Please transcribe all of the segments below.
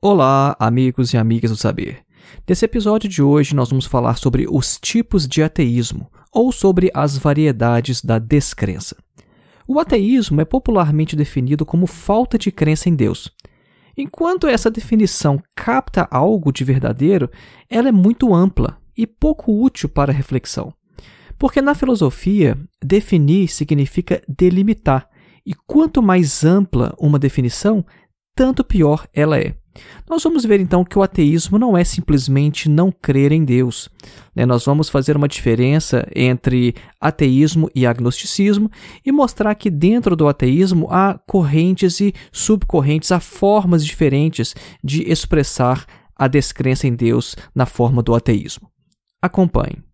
Olá, amigos e amigas do saber. Nesse episódio de hoje, nós vamos falar sobre os tipos de ateísmo, ou sobre as variedades da descrença. O ateísmo é popularmente definido como falta de crença em Deus. Enquanto essa definição capta algo de verdadeiro, ela é muito ampla e pouco útil para reflexão. Porque na filosofia, definir significa delimitar, e quanto mais ampla uma definição, tanto pior ela é. Nós vamos ver então que o ateísmo não é simplesmente não crer em Deus. Né? Nós vamos fazer uma diferença entre ateísmo e agnosticismo e mostrar que dentro do ateísmo há correntes e subcorrentes, há formas diferentes de expressar a descrença em Deus na forma do ateísmo. Acompanhe.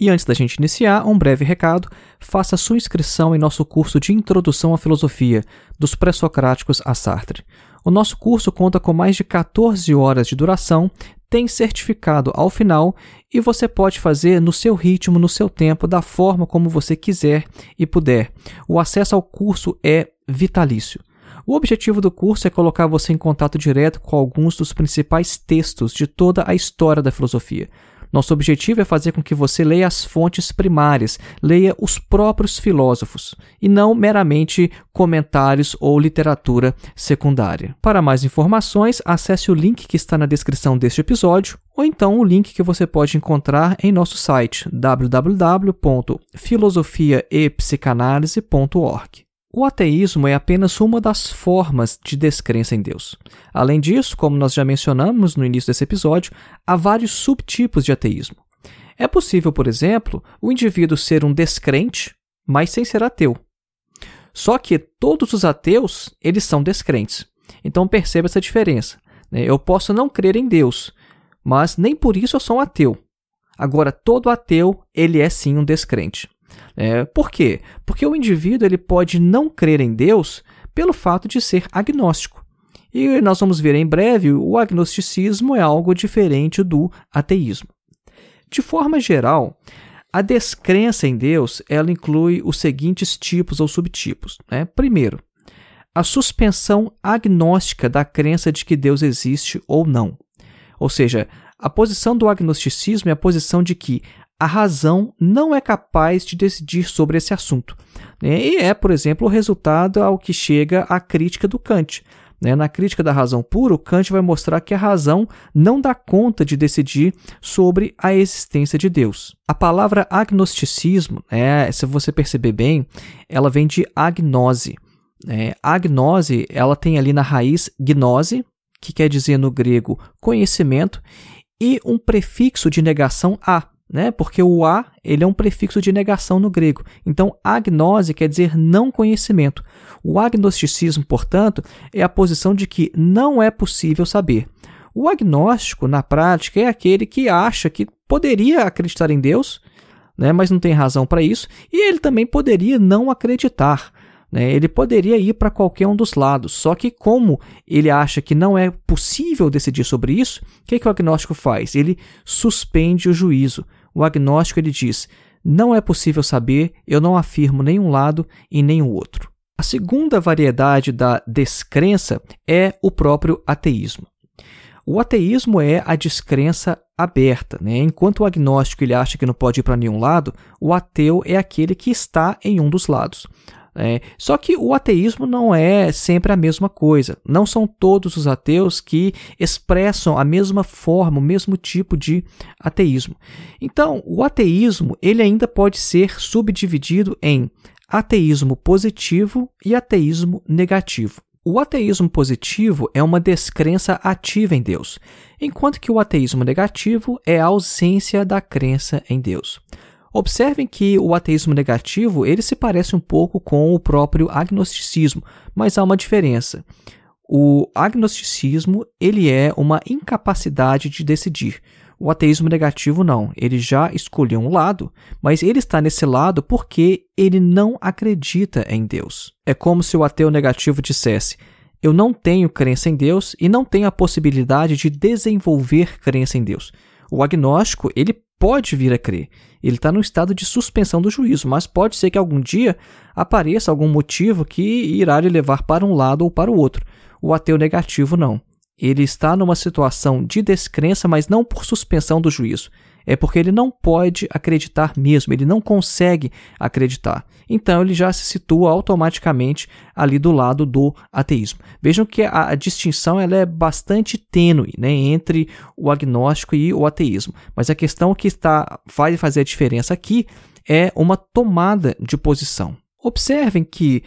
E antes da gente iniciar, um breve recado: faça sua inscrição em nosso curso de Introdução à Filosofia, dos Pré-Socráticos a Sartre. O nosso curso conta com mais de 14 horas de duração, tem certificado ao final e você pode fazer no seu ritmo, no seu tempo, da forma como você quiser e puder. O acesso ao curso é vitalício. O objetivo do curso é colocar você em contato direto com alguns dos principais textos de toda a história da filosofia. Nosso objetivo é fazer com que você leia as fontes primárias, leia os próprios filósofos, e não meramente comentários ou literatura secundária. Para mais informações, acesse o link que está na descrição deste episódio, ou então o link que você pode encontrar em nosso site www.filosofiaepsicanalise.org. O ateísmo é apenas uma das formas de descrença em Deus. Além disso, como nós já mencionamos no início desse episódio, há vários subtipos de ateísmo. É possível, por exemplo, o indivíduo ser um descrente, mas sem ser ateu. Só que todos os ateus, eles são descrentes. Então perceba essa diferença. Né? Eu posso não crer em Deus, mas nem por isso eu sou um ateu. Agora, todo ateu, ele é sim um descrente. É, por quê? Porque o indivíduo ele pode não crer em Deus pelo fato de ser agnóstico. E nós vamos ver em breve, o agnosticismo é algo diferente do ateísmo. De forma geral, a descrença em Deus ela inclui os seguintes tipos ou subtipos. Né? Primeiro, a suspensão agnóstica da crença de que Deus existe ou não. Ou seja, a posição do agnosticismo é a posição de que a razão não é capaz de decidir sobre esse assunto. Né? E é, por exemplo, o resultado ao que chega a crítica do Kant. Né? Na crítica da razão pura, o Kant vai mostrar que a razão não dá conta de decidir sobre a existência de Deus. A palavra agnosticismo, né, se você perceber bem, ela vem de agnose. É, agnose, ela tem ali na raiz gnose, que quer dizer no grego conhecimento, e um prefixo de negação a, né? Porque o a ele é um prefixo de negação no grego. Então, agnose quer dizer não conhecimento. O agnosticismo, portanto, é a posição de que não é possível saber. O agnóstico, na prática, é aquele que acha que poderia acreditar em Deus, né, mas não tem razão para isso, e ele também poderia não acreditar. Né? Ele poderia ir para qualquer um dos lados, só que, como ele acha que não é possível decidir sobre isso, o que, que o agnóstico faz? Ele suspende o juízo o agnóstico ele diz: não é possível saber, eu não afirmo nenhum lado e nem o outro. A segunda variedade da descrença é o próprio ateísmo. O ateísmo é a descrença aberta. Né? Enquanto o agnóstico ele acha que não pode ir para nenhum lado, o ateu é aquele que está em um dos lados. É, só que o ateísmo não é sempre a mesma coisa. Não são todos os ateus que expressam a mesma forma, o mesmo tipo de ateísmo. Então, o ateísmo ele ainda pode ser subdividido em ateísmo positivo e ateísmo negativo. O ateísmo positivo é uma descrença ativa em Deus, enquanto que o ateísmo negativo é a ausência da crença em Deus. Observem que o ateísmo negativo ele se parece um pouco com o próprio agnosticismo, mas há uma diferença. O agnosticismo ele é uma incapacidade de decidir. O ateísmo negativo não, ele já escolheu um lado, mas ele está nesse lado porque ele não acredita em Deus. É como se o ateu negativo dissesse: Eu não tenho crença em Deus e não tenho a possibilidade de desenvolver crença em Deus. O agnóstico, ele pode vir a crer. Ele está no estado de suspensão do juízo, mas pode ser que algum dia apareça algum motivo que irá lhe levar para um lado ou para o outro. O ateu negativo não. Ele está numa situação de descrença, mas não por suspensão do juízo. É porque ele não pode acreditar mesmo, ele não consegue acreditar. Então ele já se situa automaticamente ali do lado do ateísmo. Vejam que a, a distinção ela é bastante tênue né, entre o agnóstico e o ateísmo. Mas a questão que está, vai fazer a diferença aqui é uma tomada de posição. Observem que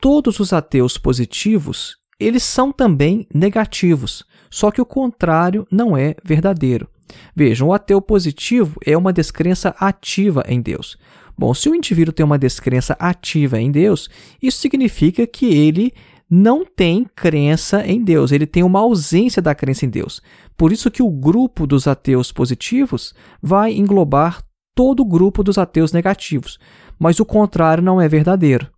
todos os ateus positivos eles são também negativos, só que o contrário não é verdadeiro. Vejam, o ateu positivo é uma descrença ativa em Deus. Bom, se o indivíduo tem uma descrença ativa em Deus, isso significa que ele não tem crença em Deus, ele tem uma ausência da crença em Deus. Por isso que o grupo dos ateus positivos vai englobar todo o grupo dos ateus negativos. Mas o contrário não é verdadeiro.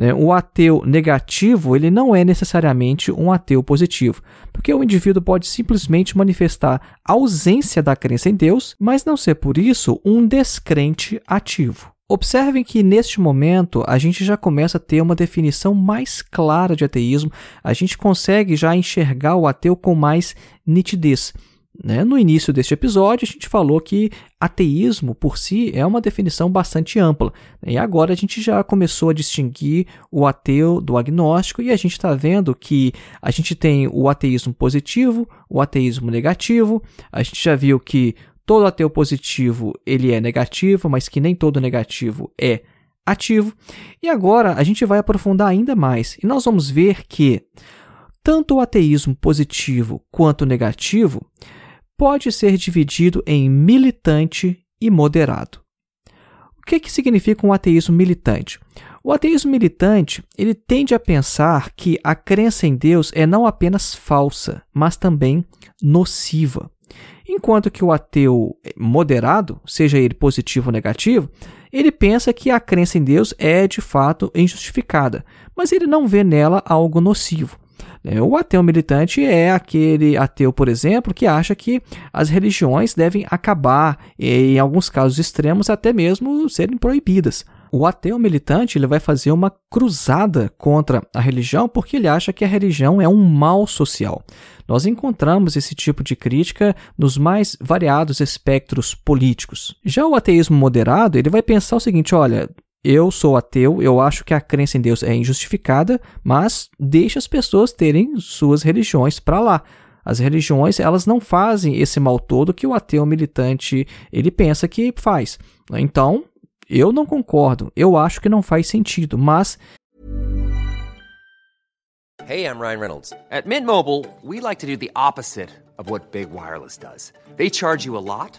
Né? O ateu negativo ele não é necessariamente um ateu positivo, porque o indivíduo pode simplesmente manifestar ausência da crença em Deus, mas não ser por isso um descrente ativo. Observem que neste momento a gente já começa a ter uma definição mais clara de ateísmo, a gente consegue já enxergar o ateu com mais nitidez. Né? No início deste episódio, a gente falou que ateísmo por si é uma definição bastante ampla. E agora a gente já começou a distinguir o ateu do agnóstico e a gente está vendo que a gente tem o ateísmo positivo, o ateísmo negativo. A gente já viu que todo ateu positivo ele é negativo, mas que nem todo negativo é ativo. E agora a gente vai aprofundar ainda mais e nós vamos ver que tanto o ateísmo positivo quanto o negativo pode ser dividido em militante e moderado. O que, que significa um ateísmo militante? O ateísmo militante ele tende a pensar que a crença em Deus é não apenas falsa, mas também nociva. Enquanto que o ateu moderado, seja ele positivo ou negativo, ele pensa que a crença em Deus é de fato injustificada, mas ele não vê nela algo nocivo. Né? O ateu militante é aquele ateu, por exemplo, que acha que as religiões devem acabar e, em alguns casos extremos, até mesmo serem proibidas. O ateu militante ele vai fazer uma cruzada contra a religião porque ele acha que a religião é um mal social. Nós encontramos esse tipo de crítica nos mais variados espectros políticos. Já o ateísmo moderado ele vai pensar o seguinte: olha, eu sou ateu, eu acho que a crença em Deus é injustificada, mas deixa as pessoas terem suas religiões para lá. As religiões, elas não fazem esse mal todo que o ateu militante, ele pensa que faz. Então, eu não concordo. Eu acho que não faz sentido, mas Hey, I'm Ryan Reynolds. At Mint Mobile, we like to do the opposite of what Big Wireless does. They charge you a lot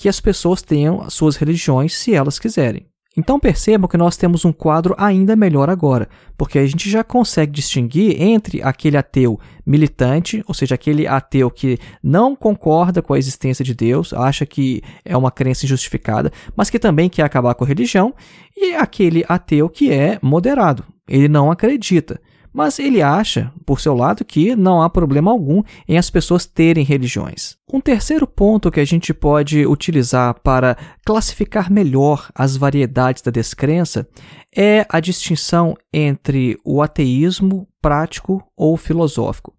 Que as pessoas tenham as suas religiões se elas quiserem. Então percebam que nós temos um quadro ainda melhor agora, porque a gente já consegue distinguir entre aquele ateu militante, ou seja, aquele ateu que não concorda com a existência de Deus, acha que é uma crença injustificada, mas que também quer acabar com a religião, e aquele ateu que é moderado, ele não acredita. Mas ele acha, por seu lado, que não há problema algum em as pessoas terem religiões. Um terceiro ponto que a gente pode utilizar para classificar melhor as variedades da descrença é a distinção entre o ateísmo prático ou filosófico.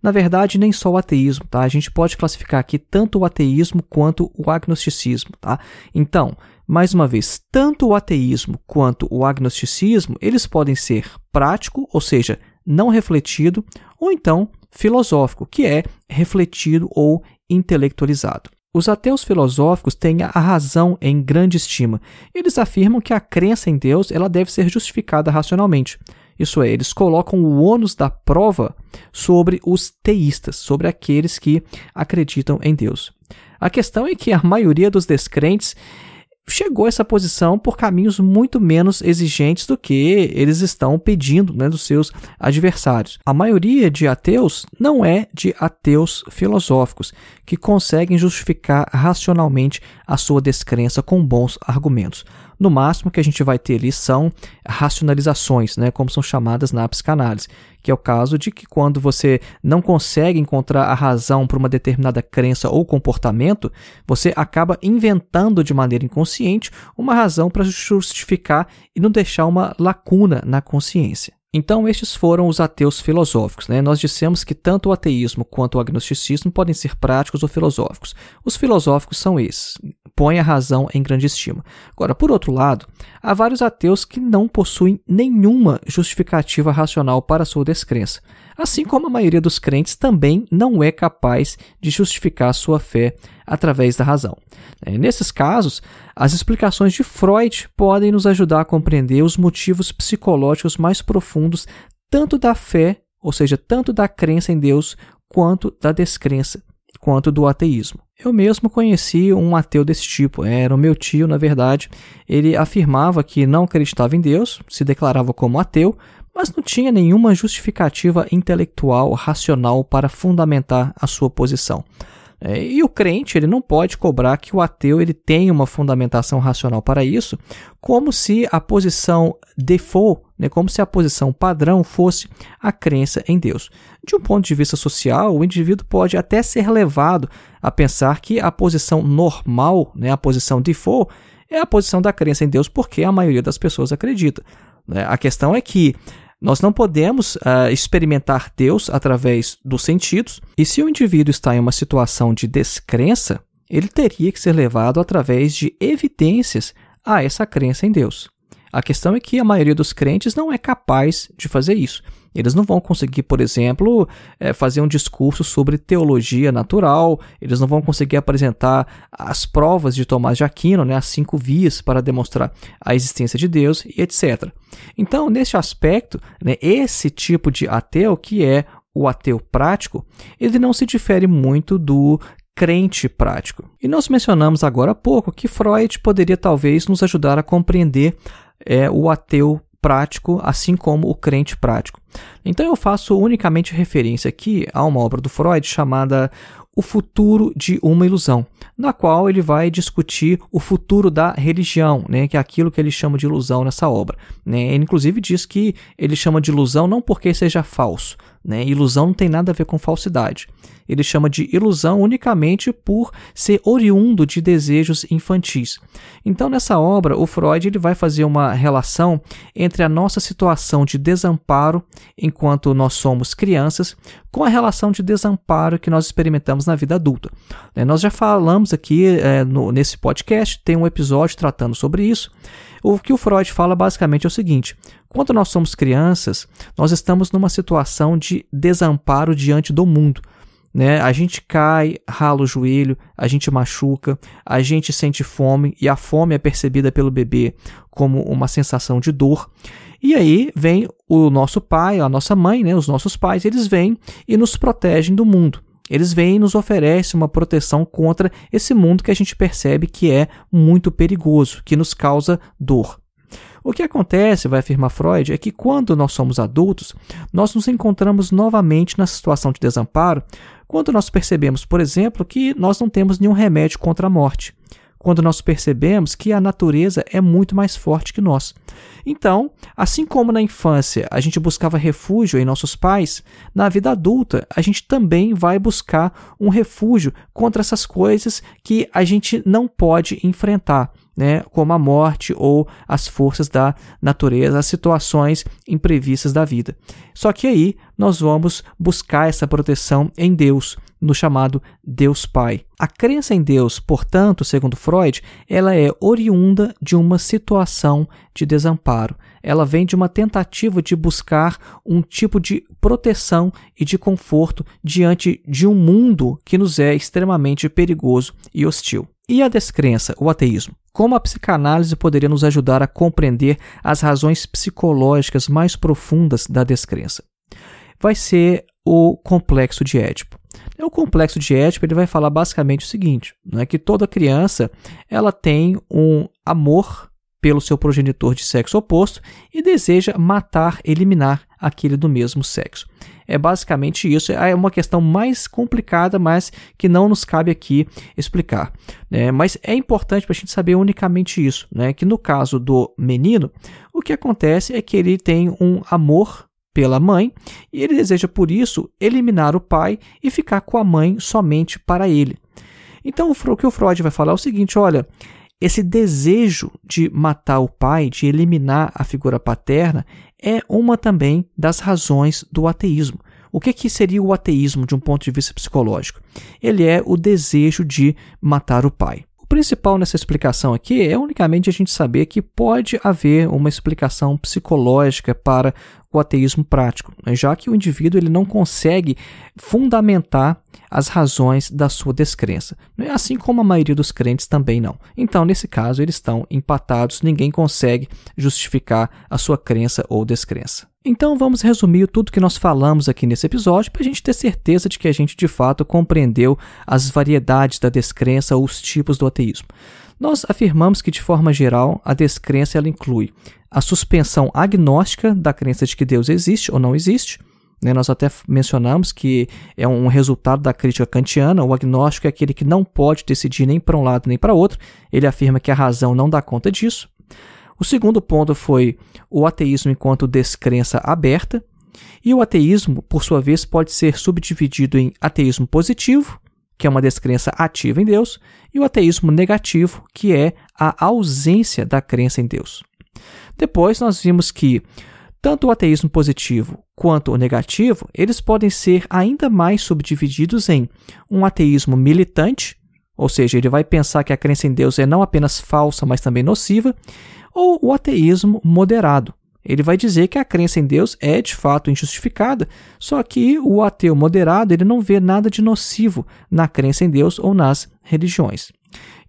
Na verdade, nem só o ateísmo, tá? A gente pode classificar aqui tanto o ateísmo quanto o agnosticismo, tá? Então, mais uma vez, tanto o ateísmo quanto o agnosticismo, eles podem ser prático, ou seja, não refletido, ou então filosófico, que é refletido ou intelectualizado. Os ateus filosóficos têm a razão em grande estima. Eles afirmam que a crença em Deus ela deve ser justificada racionalmente. Isso é, eles colocam o ônus da prova sobre os teístas, sobre aqueles que acreditam em Deus. A questão é que a maioria dos descrentes chegou a essa posição por caminhos muito menos exigentes do que eles estão pedindo né, dos seus adversários. A maioria de ateus não é de ateus filosóficos, que conseguem justificar racionalmente a sua descrença com bons argumentos. No máximo que a gente vai ter ali são racionalizações, né, como são chamadas na psicanálise, que é o caso de que quando você não consegue encontrar a razão para uma determinada crença ou comportamento, você acaba inventando de maneira inconsciente uma razão para justificar e não deixar uma lacuna na consciência. Então, estes foram os ateus filosóficos. Né? Nós dissemos que tanto o ateísmo quanto o agnosticismo podem ser práticos ou filosóficos. Os filosóficos são esses: põem a razão em grande estima. Agora, por outro lado, há vários ateus que não possuem nenhuma justificativa racional para sua descrença, assim como a maioria dos crentes também não é capaz de justificar sua fé através da razão. É, nesses casos, as explicações de Freud podem nos ajudar a compreender os motivos psicológicos mais profundos tanto da fé, ou seja, tanto da crença em Deus, quanto da descrença, quanto do ateísmo. Eu mesmo conheci um ateu desse tipo, era o meu tio, na verdade. Ele afirmava que não acreditava em Deus, se declarava como ateu, mas não tinha nenhuma justificativa intelectual, racional para fundamentar a sua posição. É, e o crente ele não pode cobrar que o ateu ele tenha uma fundamentação racional para isso, como se a posição default, né, como se a posição padrão fosse a crença em Deus. De um ponto de vista social, o indivíduo pode até ser levado a pensar que a posição normal, né, a posição default, é a posição da crença em Deus, porque a maioria das pessoas acredita. Né. A questão é que nós não podemos uh, experimentar Deus através dos sentidos, e se o indivíduo está em uma situação de descrença, ele teria que ser levado através de evidências a essa crença em Deus. A questão é que a maioria dos crentes não é capaz de fazer isso. Eles não vão conseguir, por exemplo, é, fazer um discurso sobre teologia natural, eles não vão conseguir apresentar as provas de Tomás de Aquino, né, as cinco vias para demonstrar a existência de Deus e etc. Então, nesse aspecto, né, esse tipo de ateu, que é o ateu prático, ele não se difere muito do crente prático. E nós mencionamos agora há pouco que Freud poderia talvez nos ajudar a compreender é, o ateu prático, assim como o crente prático. Então eu faço unicamente referência aqui a uma obra do Freud chamada O Futuro de uma Ilusão, na qual ele vai discutir o futuro da religião, né, que é aquilo que ele chama de ilusão nessa obra. Né? Ele inclusive diz que ele chama de ilusão não porque seja falso, né? ilusão não tem nada a ver com falsidade ele chama de ilusão unicamente por ser oriundo de desejos infantis. Então, nessa obra, o Freud ele vai fazer uma relação entre a nossa situação de desamparo enquanto nós somos crianças com a relação de desamparo que nós experimentamos na vida adulta. É, nós já falamos aqui é, no, nesse podcast, tem um episódio tratando sobre isso. O que o Freud fala basicamente é o seguinte: quando nós somos crianças, nós estamos numa situação de desamparo diante do mundo né? A gente cai, rala o joelho, a gente machuca, a gente sente fome e a fome é percebida pelo bebê como uma sensação de dor. E aí vem o nosso pai, a nossa mãe, né, os nossos pais, eles vêm e nos protegem do mundo. Eles vêm e nos oferecem uma proteção contra esse mundo que a gente percebe que é muito perigoso, que nos causa dor. O que acontece, vai afirmar Freud, é que quando nós somos adultos, nós nos encontramos novamente na situação de desamparo quando nós percebemos, por exemplo, que nós não temos nenhum remédio contra a morte quando nós percebemos que a natureza é muito mais forte que nós. Então, assim como na infância a gente buscava refúgio em nossos pais, na vida adulta a gente também vai buscar um refúgio contra essas coisas que a gente não pode enfrentar. Né, como a morte ou as forças da natureza, as situações imprevistas da vida. Só que aí nós vamos buscar essa proteção em Deus, no chamado Deus Pai. A crença em Deus, portanto, segundo Freud, ela é oriunda de uma situação de desamparo. Ela vem de uma tentativa de buscar um tipo de proteção e de conforto diante de um mundo que nos é extremamente perigoso e hostil. E a descrença, o ateísmo? Como a psicanálise poderia nos ajudar a compreender as razões psicológicas mais profundas da descrença? Vai ser o complexo de Édipo. É o complexo de Édipo ele vai falar basicamente o seguinte, né, que toda criança ela tem um amor pelo seu progenitor de sexo oposto e deseja matar, eliminar aquele do mesmo sexo. É basicamente isso. É uma questão mais complicada, mas que não nos cabe aqui explicar. Né? Mas é importante para a gente saber unicamente isso, né? que no caso do menino, o que acontece é que ele tem um amor pela mãe, e ele deseja por isso eliminar o pai e ficar com a mãe somente para ele. Então o que o Freud vai falar é o seguinte: olha, esse desejo de matar o pai, de eliminar a figura paterna, é uma também das razões do ateísmo. O que, que seria o ateísmo de um ponto de vista psicológico? Ele é o desejo de matar o pai principal nessa explicação aqui é unicamente a gente saber que pode haver uma explicação psicológica para o ateísmo prático, né? já que o indivíduo ele não consegue fundamentar as razões da sua descrença, né? assim como a maioria dos crentes também não. Então, nesse caso, eles estão empatados, ninguém consegue justificar a sua crença ou descrença. Então vamos resumir tudo que nós falamos aqui nesse episódio para a gente ter certeza de que a gente de fato compreendeu as variedades da descrença ou os tipos do ateísmo. Nós afirmamos que, de forma geral, a descrença ela inclui a suspensão agnóstica da crença de que Deus existe ou não existe. Né? Nós até mencionamos que é um resultado da crítica kantiana. O agnóstico é aquele que não pode decidir nem para um lado nem para outro. Ele afirma que a razão não dá conta disso. O segundo ponto foi o ateísmo enquanto descrença aberta. E o ateísmo, por sua vez, pode ser subdividido em ateísmo positivo, que é uma descrença ativa em Deus, e o ateísmo negativo, que é a ausência da crença em Deus. Depois nós vimos que tanto o ateísmo positivo quanto o negativo, eles podem ser ainda mais subdivididos em um ateísmo militante, ou seja, ele vai pensar que a crença em Deus é não apenas falsa, mas também nociva, ou o ateísmo moderado. Ele vai dizer que a crença em Deus é de fato injustificada, só que o ateu moderado ele não vê nada de nocivo na crença em Deus ou nas religiões.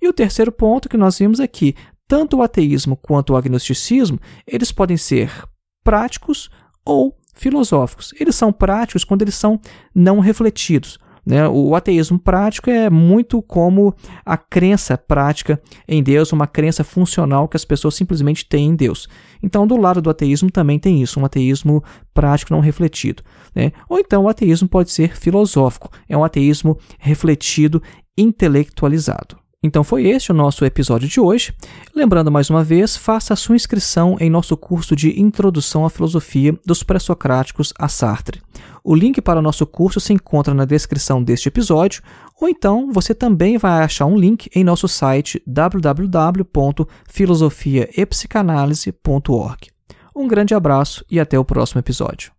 E o terceiro ponto que nós vimos é que tanto o ateísmo quanto o agnosticismo eles podem ser práticos ou filosóficos. Eles são práticos quando eles são não refletidos. Né? O ateísmo prático é muito como a crença prática em Deus, uma crença funcional que as pessoas simplesmente têm em Deus. Então, do lado do ateísmo também tem isso, um ateísmo prático não refletido. Né? Ou então o ateísmo pode ser filosófico, é um ateísmo refletido, intelectualizado. Então foi este o nosso episódio de hoje. Lembrando mais uma vez, faça a sua inscrição em nosso curso de Introdução à Filosofia dos Pré-Socráticos a Sartre. O link para o nosso curso se encontra na descrição deste episódio, ou então você também vai achar um link em nosso site www.filosofiaepsicanalise.org. Um grande abraço e até o próximo episódio.